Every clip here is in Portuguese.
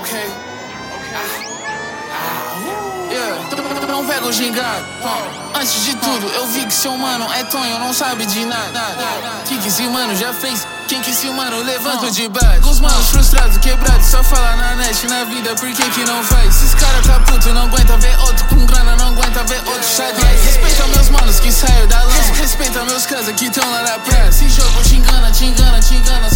Ok, ok. Yeah, não pego gingado. Antes de tudo, eu vi que seu mano é tonho, não sabe de nada. Que que esse mano já fez? Quem que esse mano levanta de baixo? Os manos frustrados, quebrados, só fala na net, na vida, por que que não faz? Esses caras tá puto, não aguenta ver outro com grana, não aguenta ver outro xadrez. Respeita meus manos que saíram da lama, respeita meus casas que tão lá na praia. Esse jogo te engana, te engana, te engana,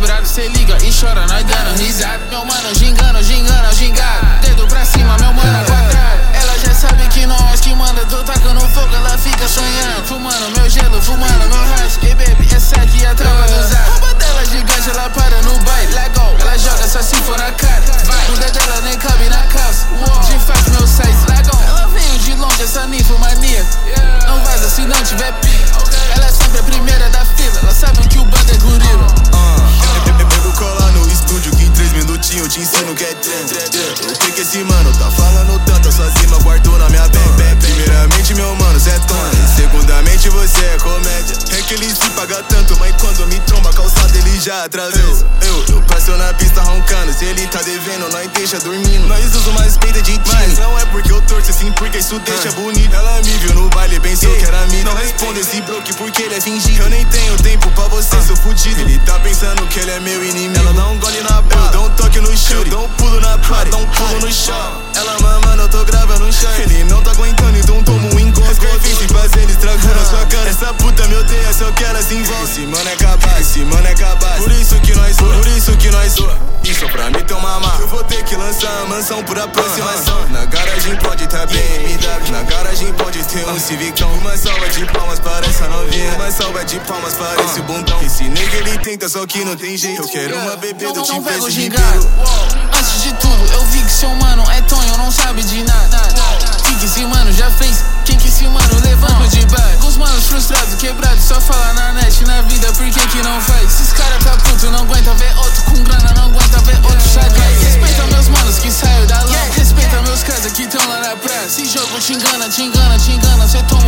quebrada, cê liga e chora, nós dando risada. Meu mano, gingana, gingana, gingado. Dedo pra cima, meu mano, quadrado. Ela já sabe que nós que manda, tô tacando fogo, ela fica sonhando. Fumando meu gelo, fumando meu hash. E baby, essa aqui é a trama do zap. Rouba dela gigante, ela para no baile. Go, ela joga só se for na cara. Vai, o dedo dela nem cabe na calça. De fato, meu size, go. Ela veio de longe, essa ninfomania. Não vaza se não tiver pica. Ela é sempre a primeira da falando tanto? Sua zima guardou na minha bag. Primeiramente, meu mano, cê é tona. Segundamente, você é comédia. É que ele se paga tanto, mas quando me tromba calçada ele já atravessa. Eu, eu passo na pista roncando. Se ele tá devendo, nós deixa dormindo. Nós usa mais peita de time. Mas não é porque eu torço assim, porque isso deixa bonito. Ela me viu no baile, pensou que era mim. Não responde esse broke porque ele é fingido. Eu nem tenho tempo pra você, sou fudido. Ele tá pensando que ele é meu inimigo. Party, dou um pulo no chão. Ela mamando, eu tô gravando um chão. Ele não tá aguentando, então tomo um encontro. Scarface fazendo estrago na sua cara. Essa puta me odeia, só quero assim volta. Esse mano é capaz, esse mano é capaz. mansão por aproximação. Uh -huh. Na garagem pode tá ter BMW, na garagem pode ter um Civicão. Uma salva de palmas para essa novinha, uma salva de palmas para esse bundão. Esse negro ele tenta, só que não tem jeito. Eu quero uma bebê do tipo esse Antes de tudo, eu vi que seu mano é Tonho, não sabe de nada. Que esse mano já fez, quem que esse mano levando de baixo? Os manos frustrados, quebrados, só fala na net, na vida, por que que não faz? Esses cara tá puto, não aguenta ver outro com grana 亲哥呢亲哥呢亲哥呢谁痛？